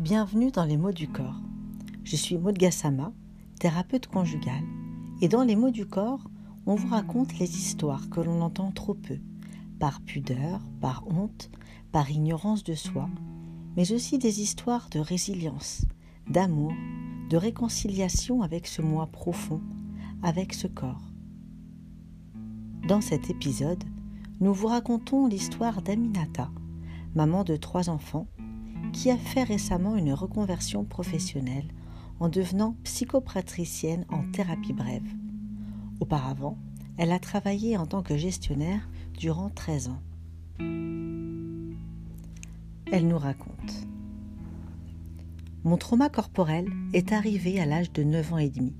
Bienvenue dans les mots du corps. Je suis Maud Gassama, thérapeute conjugale, et dans les mots du corps, on vous raconte les histoires que l'on entend trop peu, par pudeur, par honte, par ignorance de soi, mais aussi des histoires de résilience, d'amour, de réconciliation avec ce moi profond, avec ce corps. Dans cet épisode, nous vous racontons l'histoire d'Aminata, maman de trois enfants, qui a fait récemment une reconversion professionnelle en devenant psychopratricienne en thérapie brève. Auparavant, elle a travaillé en tant que gestionnaire durant 13 ans. Elle nous raconte. Mon trauma corporel est arrivé à l'âge de 9 ans et demi.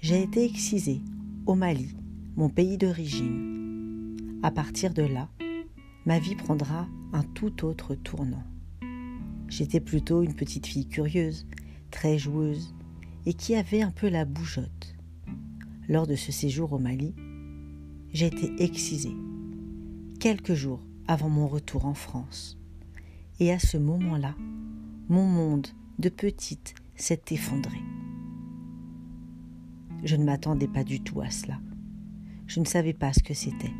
J'ai été excisée au Mali, mon pays d'origine. À partir de là, ma vie prendra un tout autre tournant. J'étais plutôt une petite fille curieuse, très joueuse, et qui avait un peu la bougeotte. Lors de ce séjour au Mali, j'ai été excisée, quelques jours avant mon retour en France. Et à ce moment-là, mon monde de petite s'est effondré. Je ne m'attendais pas du tout à cela. Je ne savais pas ce que c'était.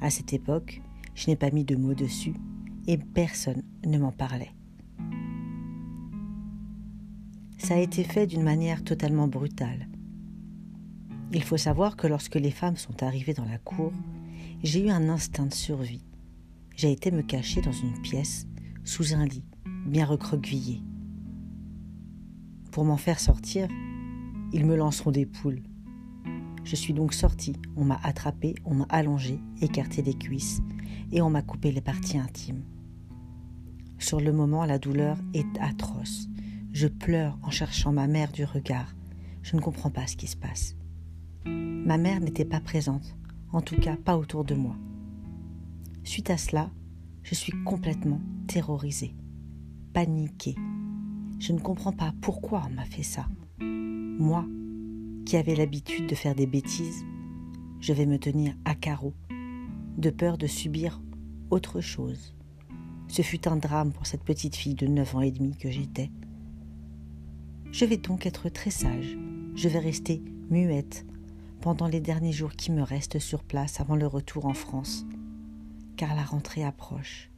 À cette époque, je n'ai pas mis de mots dessus et personne ne m'en parlait. Ça a été fait d'une manière totalement brutale. Il faut savoir que lorsque les femmes sont arrivées dans la cour, j'ai eu un instinct de survie. J'ai été me cacher dans une pièce, sous un lit, bien recroquevillé. Pour m'en faire sortir, ils me lanceront des poules. Je suis donc sortie, on m'a attrapé, on m'a allongé, écarté des cuisses, et on m'a coupé les parties intimes. Sur le moment, la douleur est atroce. Je pleure en cherchant ma mère du regard. Je ne comprends pas ce qui se passe. Ma mère n'était pas présente, en tout cas pas autour de moi. Suite à cela, je suis complètement terrorisée, paniquée. Je ne comprends pas pourquoi on m'a fait ça. Moi, qui avais l'habitude de faire des bêtises, je vais me tenir à carreau, de peur de subir autre chose. Ce fut un drame pour cette petite fille de 9 ans et demi que j'étais. Je vais donc être très sage. Je vais rester muette pendant les derniers jours qui me restent sur place avant le retour en France, car la rentrée approche.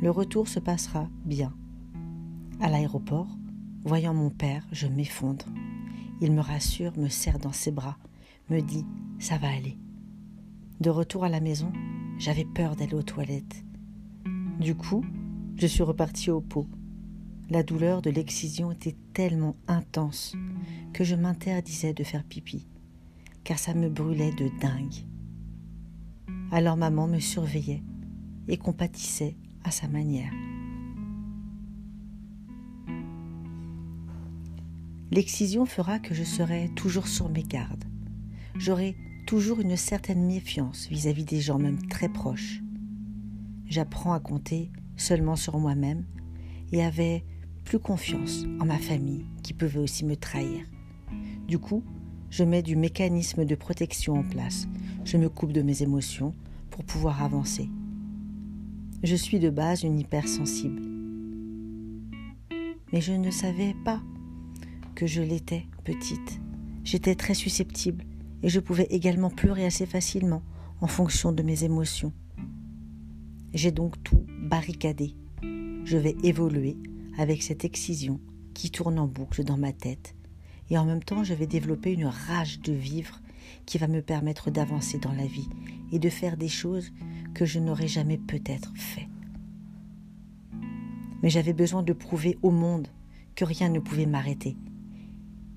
Le retour se passera bien. À l'aéroport, voyant mon père, je m'effondre. Il me rassure, me serre dans ses bras, me dit ⁇ ça va aller ⁇ De retour à la maison, j'avais peur d'aller aux toilettes. Du coup, je suis repartie au pot la douleur de l'excision était tellement intense que je m'interdisais de faire pipi, car ça me brûlait de dingue. Alors maman me surveillait et compatissait à sa manière. L'excision fera que je serai toujours sur mes gardes. J'aurai toujours une certaine méfiance vis-à-vis -vis des gens, même très proches. J'apprends à compter seulement sur moi-même et avais plus confiance en ma famille qui pouvait aussi me trahir. Du coup, je mets du mécanisme de protection en place. Je me coupe de mes émotions pour pouvoir avancer. Je suis de base une hypersensible. Mais je ne savais pas que je l'étais petite. J'étais très susceptible et je pouvais également pleurer assez facilement en fonction de mes émotions. J'ai donc tout barricadé. Je vais évoluer avec cette excision qui tourne en boucle dans ma tête. Et en même temps, je vais développer une rage de vivre qui va me permettre d'avancer dans la vie et de faire des choses que je n'aurais jamais peut-être fait. Mais j'avais besoin de prouver au monde que rien ne pouvait m'arrêter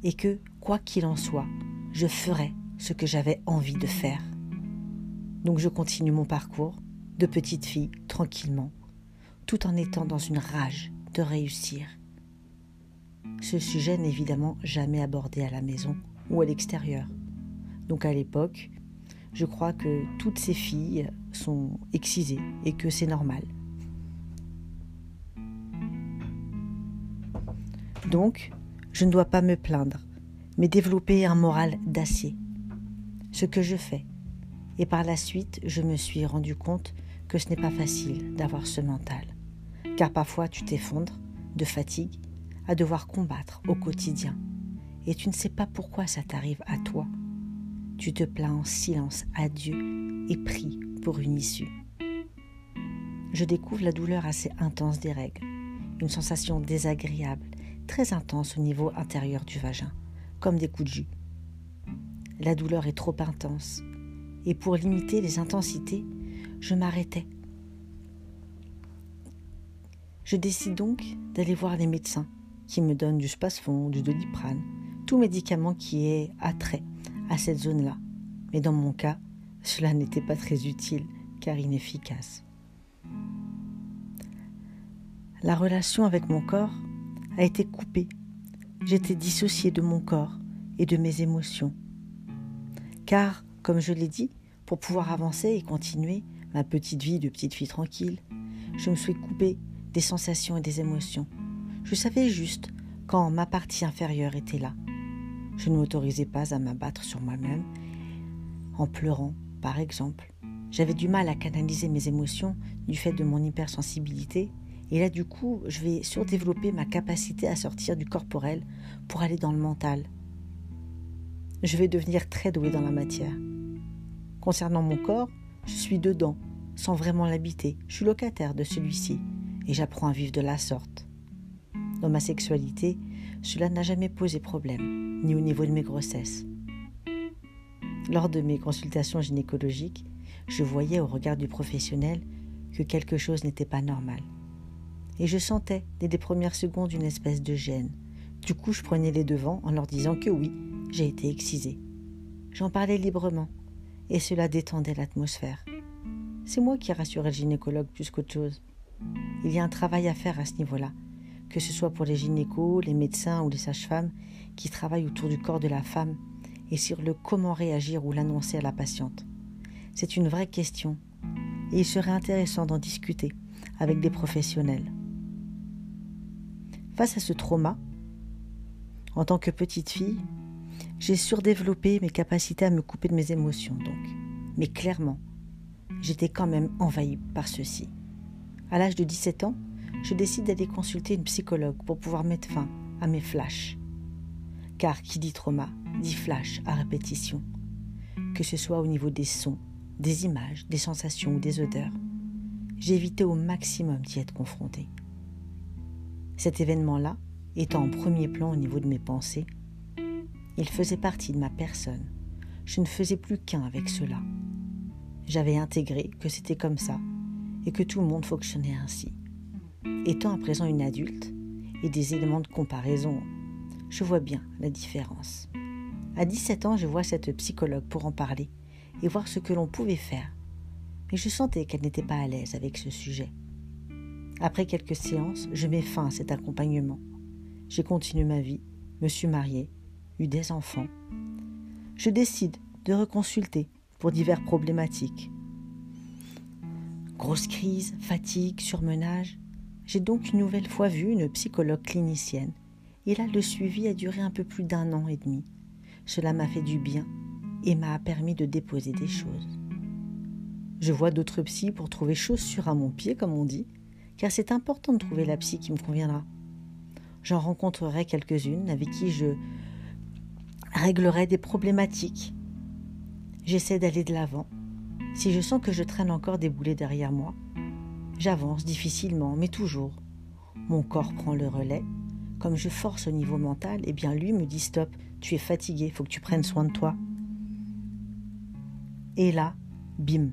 et que, quoi qu'il en soit, je ferais ce que j'avais envie de faire. Donc je continue mon parcours de petite fille tranquillement, tout en étant dans une rage de réussir. Ce sujet n'est évidemment jamais abordé à la maison ou à l'extérieur. Donc à l'époque, je crois que toutes ces filles sont excisées et que c'est normal. Donc, je ne dois pas me plaindre, mais développer un moral d'acier. Ce que je fais. Et par la suite, je me suis rendu compte que ce n'est pas facile d'avoir ce mental car parfois tu t'effondres, de fatigue à devoir combattre au quotidien. Et tu ne sais pas pourquoi ça t'arrive à toi. Tu te plains en silence à Dieu et pries pour une issue. Je découvre la douleur assez intense des règles, une sensation désagréable, très intense au niveau intérieur du vagin, comme des coups de jus. La douleur est trop intense, et pour limiter les intensités, je m'arrêtais. Je décide donc d'aller voir les médecins qui me donnent du spasfon, du doliprane, tout médicament qui est attrait à cette zone-là. Mais dans mon cas, cela n'était pas très utile car inefficace. La relation avec mon corps a été coupée. J'étais dissociée de mon corps et de mes émotions. Car, comme je l'ai dit, pour pouvoir avancer et continuer ma petite vie de petite fille tranquille, je me suis coupée des sensations et des émotions. Je savais juste quand ma partie inférieure était là. Je ne m'autorisais pas à m'abattre sur moi-même en pleurant, par exemple. J'avais du mal à canaliser mes émotions du fait de mon hypersensibilité. Et là, du coup, je vais surdévelopper ma capacité à sortir du corporel pour aller dans le mental. Je vais devenir très douée dans la matière. Concernant mon corps, je suis dedans, sans vraiment l'habiter. Je suis locataire de celui-ci et j'apprends à vivre de la sorte. Dans ma sexualité, cela n'a jamais posé problème, ni au niveau de mes grossesses. Lors de mes consultations gynécologiques, je voyais au regard du professionnel que quelque chose n'était pas normal. Et je sentais, dès les premières secondes, une espèce de gêne. Du coup, je prenais les devants en leur disant que oui, j'ai été excisée. J'en parlais librement, et cela détendait l'atmosphère. C'est moi qui rassurais le gynécologue plus qu'autre chose. Il y a un travail à faire à ce niveau-là, que ce soit pour les gynécos, les médecins ou les sages-femmes qui travaillent autour du corps de la femme et sur le comment réagir ou l'annoncer à la patiente. C'est une vraie question et il serait intéressant d'en discuter avec des professionnels. Face à ce trauma, en tant que petite fille, j'ai surdéveloppé mes capacités à me couper de mes émotions, donc. Mais clairement, j'étais quand même envahie par ceci. À l'âge de 17 ans, je décide d'aller consulter une psychologue pour pouvoir mettre fin à mes flashs. Car qui dit trauma dit flash à répétition, que ce soit au niveau des sons, des images, des sensations ou des odeurs. J'ai évité au maximum d'y être confronté. Cet événement-là, étant en premier plan au niveau de mes pensées, il faisait partie de ma personne. Je ne faisais plus qu'un avec cela. J'avais intégré que c'était comme ça et que tout le monde fonctionnait ainsi. Étant à présent une adulte et des éléments de comparaison, je vois bien la différence. À 17 ans, je vois cette psychologue pour en parler et voir ce que l'on pouvait faire. Mais je sentais qu'elle n'était pas à l'aise avec ce sujet. Après quelques séances, je mets fin à cet accompagnement. J'ai continué ma vie, me suis mariée, eu des enfants. Je décide de reconsulter pour diverses problématiques. Grosse crise, fatigue, surmenage. J'ai donc une nouvelle fois vu une psychologue clinicienne. Et là, le suivi a duré un peu plus d'un an et demi. Cela m'a fait du bien et m'a permis de déposer des choses. Je vois d'autres psys pour trouver chaussures à mon pied, comme on dit, car c'est important de trouver la psy qui me conviendra. J'en rencontrerai quelques-unes avec qui je réglerai des problématiques. J'essaie d'aller de l'avant si je sens que je traîne encore des boulets derrière moi, j'avance difficilement, mais toujours. Mon corps prend le relais. Comme je force au niveau mental, eh bien lui me dit stop, tu es fatigué, faut que tu prennes soin de toi. Et là, bim.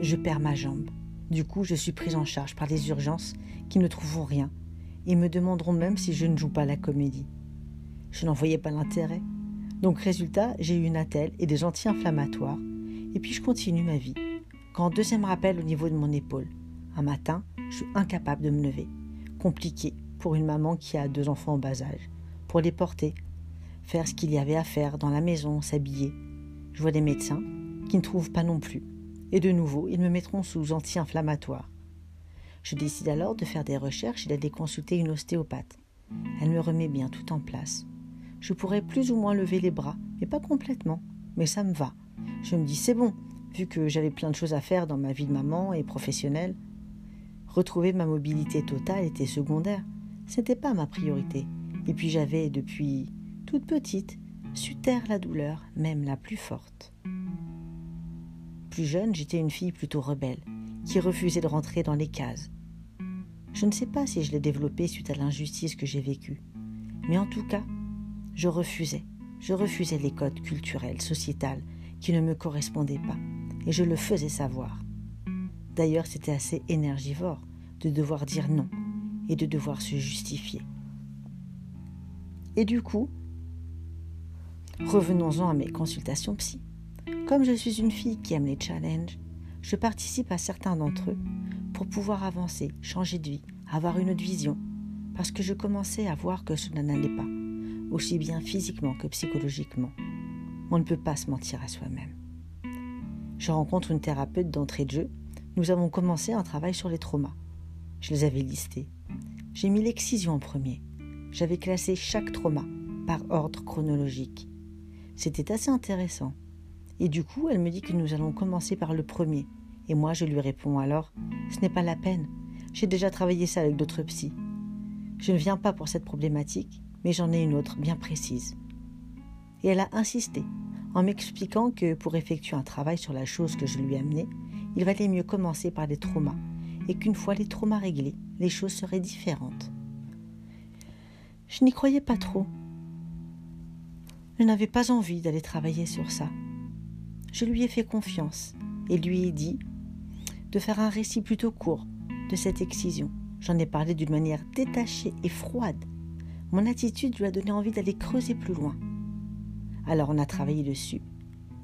Je perds ma jambe. Du coup, je suis prise en charge par les urgences qui ne trouveront rien et me demanderont même si je ne joue pas la comédie. Je n'en voyais pas l'intérêt. Donc résultat, j'ai eu une attelle et des anti-inflammatoires. Et puis je continue ma vie. Quand deuxième rappel au niveau de mon épaule. Un matin, je suis incapable de me lever. Compliqué pour une maman qui a deux enfants en bas âge. Pour les porter, faire ce qu'il y avait à faire dans la maison, s'habiller. Je vois des médecins qui ne trouvent pas non plus. Et de nouveau, ils me mettront sous anti-inflammatoire. Je décide alors de faire des recherches et d'aller consulter une ostéopathe. Elle me remet bien tout en place je pourrais plus ou moins lever les bras, mais pas complètement. Mais ça me va. Je me dis c'est bon, vu que j'avais plein de choses à faire dans ma vie de maman et professionnelle. Retrouver ma mobilité totale était secondaire. Ce n'était pas ma priorité. Et puis j'avais, depuis toute petite, su taire la douleur, même la plus forte. Plus jeune, j'étais une fille plutôt rebelle, qui refusait de rentrer dans les cases. Je ne sais pas si je l'ai développée suite à l'injustice que j'ai vécue, mais en tout cas, je refusais. Je refusais les codes culturels, sociétals, qui ne me correspondaient pas, et je le faisais savoir. D'ailleurs, c'était assez énergivore de devoir dire non et de devoir se justifier. Et du coup, revenons-en à mes consultations psy. Comme je suis une fille qui aime les challenges, je participe à certains d'entre eux pour pouvoir avancer, changer de vie, avoir une autre vision, parce que je commençais à voir que cela n'allait pas, aussi bien physiquement que psychologiquement. On ne peut pas se mentir à soi-même. Je rencontre une thérapeute d'entrée de jeu nous avons commencé un travail sur les traumas. Je les avais listés. J'ai mis l'excision en premier. J'avais classé chaque trauma par ordre chronologique. C'était assez intéressant. Et du coup, elle me dit que nous allons commencer par le premier. Et moi, je lui réponds alors Ce n'est pas la peine. J'ai déjà travaillé ça avec d'autres psys. Je ne viens pas pour cette problématique, mais j'en ai une autre bien précise. Et elle a insisté, en m'expliquant que pour effectuer un travail sur la chose que je lui ai amenée, il valait mieux commencer par les traumas, et qu'une fois les traumas réglés, les choses seraient différentes. Je n'y croyais pas trop. Je n'avais pas envie d'aller travailler sur ça. Je lui ai fait confiance et lui ai dit de faire un récit plutôt court de cette excision. J'en ai parlé d'une manière détachée et froide. Mon attitude lui a donné envie d'aller creuser plus loin. Alors on a travaillé dessus,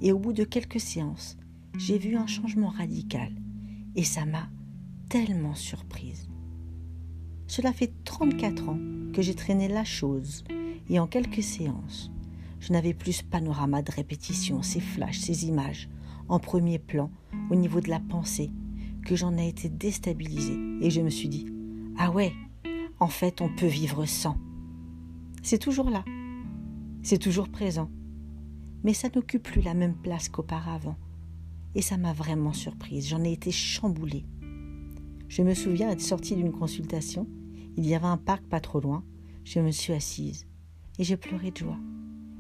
et au bout de quelques séances, j'ai vu un changement radical et ça m'a tellement surprise. Cela fait 34 ans que j'ai traîné la chose et en quelques séances, je n'avais plus ce panorama de répétition, ces flashs, ces images en premier plan au niveau de la pensée que j'en ai été déstabilisée et je me suis dit Ah ouais, en fait on peut vivre sans. C'est toujours là, c'est toujours présent, mais ça n'occupe plus la même place qu'auparavant et ça m'a vraiment surprise. J'en ai été chamboulée. Je me souviens être sortie d'une consultation. Il y avait un parc pas trop loin. Je me suis assise et j'ai pleuré de joie.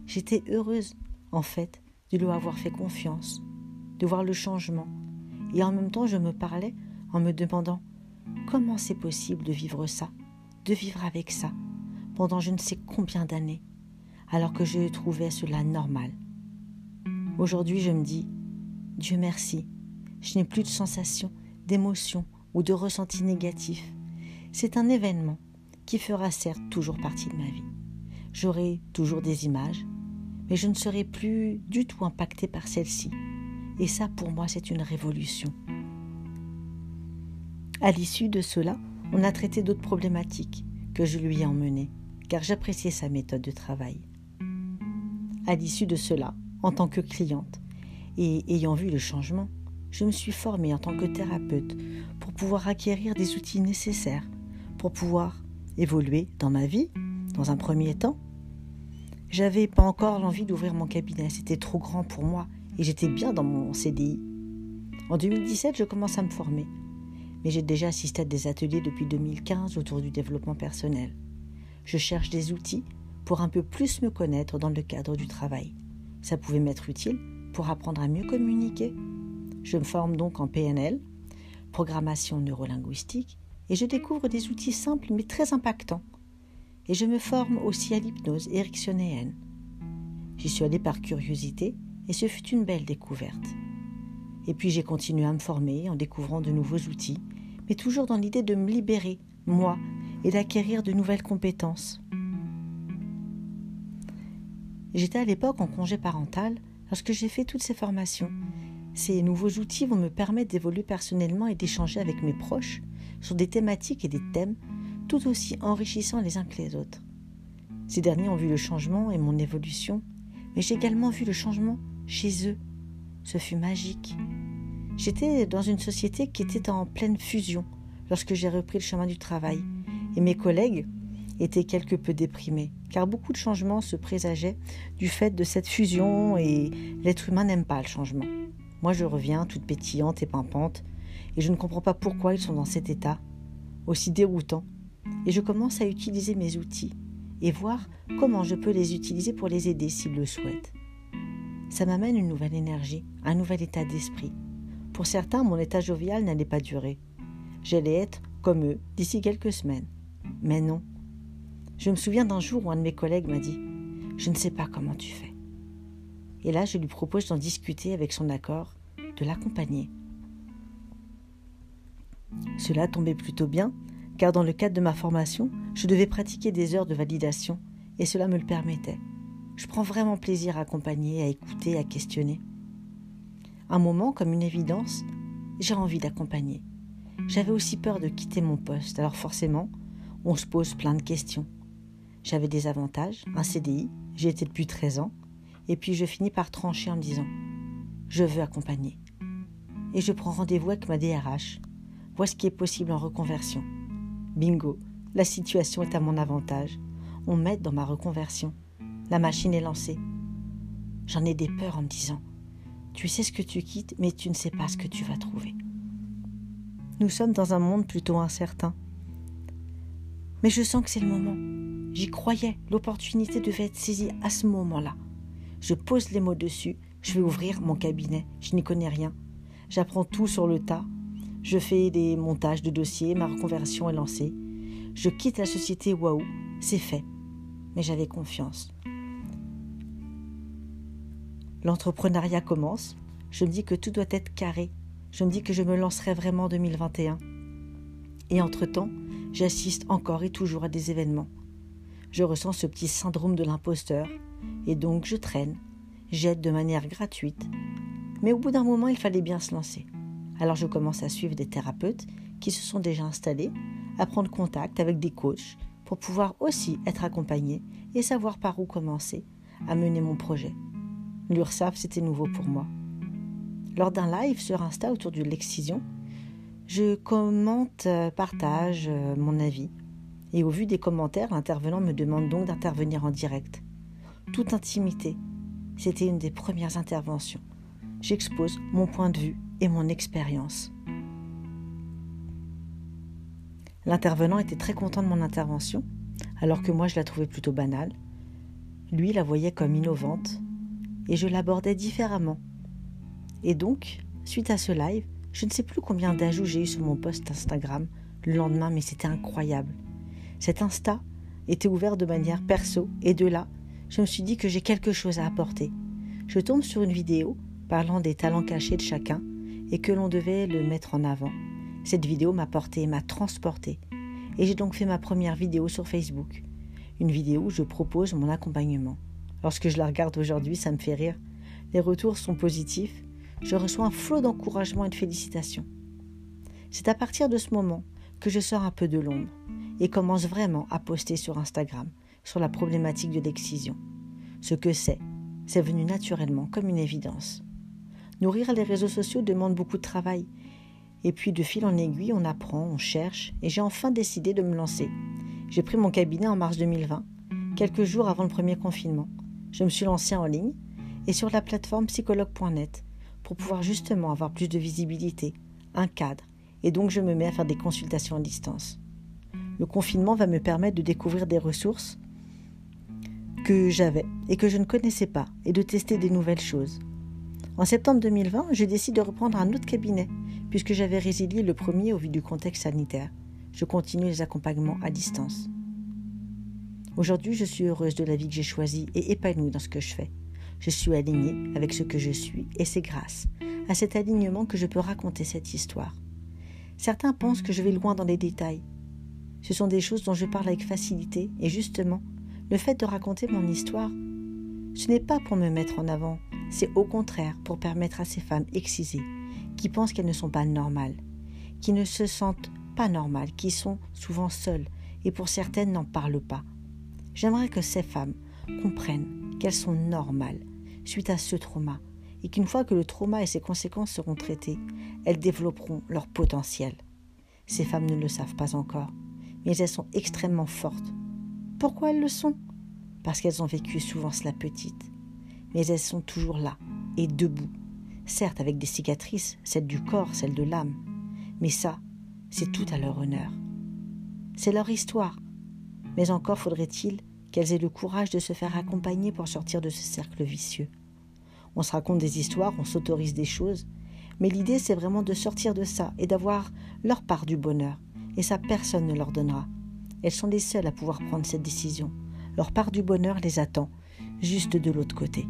J'étais heureuse, en fait, de lui avoir fait confiance, de voir le changement. Et en même temps, je me parlais en me demandant comment c'est possible de vivre ça, de vivre avec ça, pendant je ne sais combien d'années, alors que je trouvais cela normal. Aujourd'hui, je me dis Dieu merci, je n'ai plus de sensations, d'émotions ou de ressentis négatifs. C'est un événement qui fera certes toujours partie de ma vie. J'aurai toujours des images, mais je ne serai plus du tout impactée par celle-ci. Et ça, pour moi, c'est une révolution. À l'issue de cela, on a traité d'autres problématiques que je lui ai emmenées, car j'appréciais sa méthode de travail. À l'issue de cela, en tant que cliente, et ayant vu le changement, je me suis formée en tant que thérapeute pour pouvoir acquérir des outils nécessaires pour pouvoir évoluer dans ma vie, dans un premier temps. J'avais pas encore l'envie d'ouvrir mon cabinet, c'était trop grand pour moi et j'étais bien dans mon CDI. En 2017, je commence à me former, mais j'ai déjà assisté à des ateliers depuis 2015 autour du développement personnel. Je cherche des outils pour un peu plus me connaître dans le cadre du travail. Ça pouvait m'être utile pour apprendre à mieux communiquer. Je me forme donc en PNL, programmation neurolinguistique, et je découvre des outils simples mais très impactants. Et je me forme aussi à l'hypnose ericksonienne. J'y suis allée par curiosité et ce fut une belle découverte. Et puis j'ai continué à me former en découvrant de nouveaux outils, mais toujours dans l'idée de me libérer, moi, et d'acquérir de nouvelles compétences. J'étais à l'époque en congé parental Lorsque j'ai fait toutes ces formations, ces nouveaux outils vont me permettre d'évoluer personnellement et d'échanger avec mes proches sur des thématiques et des thèmes tout aussi enrichissants les uns que les autres. Ces derniers ont vu le changement et mon évolution, mais j'ai également vu le changement chez eux. Ce fut magique. J'étais dans une société qui était en pleine fusion lorsque j'ai repris le chemin du travail, et mes collègues était quelque peu déprimé, car beaucoup de changements se présageaient du fait de cette fusion et l'être humain n'aime pas le changement. Moi je reviens toute pétillante et pimpante, et je ne comprends pas pourquoi ils sont dans cet état, aussi déroutant, et je commence à utiliser mes outils et voir comment je peux les utiliser pour les aider s'ils le souhaitent. Ça m'amène une nouvelle énergie, un nouvel état d'esprit. Pour certains, mon état jovial n'allait pas durer. J'allais être comme eux d'ici quelques semaines. Mais non. Je me souviens d'un jour où un de mes collègues m'a dit Je ne sais pas comment tu fais. Et là, je lui propose d'en discuter avec son accord, de l'accompagner. Cela tombait plutôt bien, car dans le cadre de ma formation, je devais pratiquer des heures de validation, et cela me le permettait. Je prends vraiment plaisir à accompagner, à écouter, à questionner. Un moment, comme une évidence, j'ai envie d'accompagner. J'avais aussi peur de quitter mon poste, alors forcément, on se pose plein de questions. J'avais des avantages, un CDI, j'y étais depuis 13 ans, et puis je finis par trancher en me disant Je veux accompagner. Et je prends rendez-vous avec ma DRH. Vois ce qui est possible en reconversion. Bingo, la situation est à mon avantage. On m'aide dans ma reconversion. La machine est lancée. J'en ai des peurs en me disant Tu sais ce que tu quittes, mais tu ne sais pas ce que tu vas trouver. Nous sommes dans un monde plutôt incertain. Mais je sens que c'est le moment. J'y croyais, l'opportunité devait être saisie à ce moment-là. Je pose les mots dessus, je vais ouvrir mon cabinet, je n'y connais rien. J'apprends tout sur le tas. Je fais des montages de dossiers, ma reconversion est lancée. Je quitte la société Waouh, c'est fait. Mais j'avais confiance. L'entrepreneuriat commence. Je me dis que tout doit être carré. Je me dis que je me lancerai vraiment en 2021. Et entre-temps, j'assiste encore et toujours à des événements. Je ressens ce petit syndrome de l'imposteur, et donc je traîne, j'aide de manière gratuite. Mais au bout d'un moment, il fallait bien se lancer. Alors je commence à suivre des thérapeutes qui se sont déjà installés, à prendre contact avec des coachs pour pouvoir aussi être accompagné et savoir par où commencer à mener mon projet. L'URSAF, c'était nouveau pour moi. Lors d'un live sur Insta autour de l'excision, je commente, euh, partage euh, mon avis. Et au vu des commentaires, l'intervenant me demande donc d'intervenir en direct. Toute intimité. C'était une des premières interventions. J'expose mon point de vue et mon expérience. L'intervenant était très content de mon intervention, alors que moi je la trouvais plutôt banale. Lui la voyait comme innovante, et je l'abordais différemment. Et donc, suite à ce live, je ne sais plus combien d'ajouts j'ai eu sur mon post Instagram le lendemain, mais c'était incroyable. Cet Insta était ouvert de manière perso, et de là, je me suis dit que j'ai quelque chose à apporter. Je tombe sur une vidéo parlant des talents cachés de chacun et que l'on devait le mettre en avant. Cette vidéo m'a porté, m'a transporté. Et j'ai donc fait ma première vidéo sur Facebook. Une vidéo où je propose mon accompagnement. Lorsque je la regarde aujourd'hui, ça me fait rire. Les retours sont positifs je reçois un flot d'encouragement et de félicitations. C'est à partir de ce moment que je sors un peu de l'ombre et commence vraiment à poster sur Instagram sur la problématique de l'excision. Ce que c'est, c'est venu naturellement comme une évidence. Nourrir les réseaux sociaux demande beaucoup de travail. Et puis de fil en aiguille, on apprend, on cherche, et j'ai enfin décidé de me lancer. J'ai pris mon cabinet en mars 2020, quelques jours avant le premier confinement. Je me suis lancée en ligne et sur la plateforme psychologue.net pour pouvoir justement avoir plus de visibilité, un cadre, et donc je me mets à faire des consultations à distance. Le confinement va me permettre de découvrir des ressources que j'avais et que je ne connaissais pas, et de tester des nouvelles choses. En septembre 2020, je décide de reprendre un autre cabinet, puisque j'avais résilié le premier au vu du contexte sanitaire. Je continue les accompagnements à distance. Aujourd'hui, je suis heureuse de la vie que j'ai choisie et épanouie dans ce que je fais. Je suis alignée avec ce que je suis et c'est grâce à cet alignement que je peux raconter cette histoire. Certains pensent que je vais loin dans les détails. Ce sont des choses dont je parle avec facilité et justement, le fait de raconter mon histoire, ce n'est pas pour me mettre en avant, c'est au contraire pour permettre à ces femmes excisées, qui pensent qu'elles ne sont pas normales, qui ne se sentent pas normales, qui sont souvent seules et pour certaines n'en parlent pas. J'aimerais que ces femmes comprennent qu'elles sont normales suite à ce trauma et qu'une fois que le trauma et ses conséquences seront traitées, elles développeront leur potentiel. Ces femmes ne le savent pas encore, mais elles sont extrêmement fortes. Pourquoi elles le sont? Parce qu'elles ont vécu souvent cela petite. Mais elles sont toujours là et debout, certes avec des cicatrices, celles du corps, celles de l'âme, mais ça, c'est tout à leur honneur. c'est leur histoire. Mais encore faudrait-il qu'elles aient le courage de se faire accompagner pour sortir de ce cercle vicieux. On se raconte des histoires, on s'autorise des choses, mais l'idée c'est vraiment de sortir de ça et d'avoir leur part du bonheur. Et ça, personne ne leur donnera. Elles sont les seules à pouvoir prendre cette décision. Leur part du bonheur les attend, juste de l'autre côté.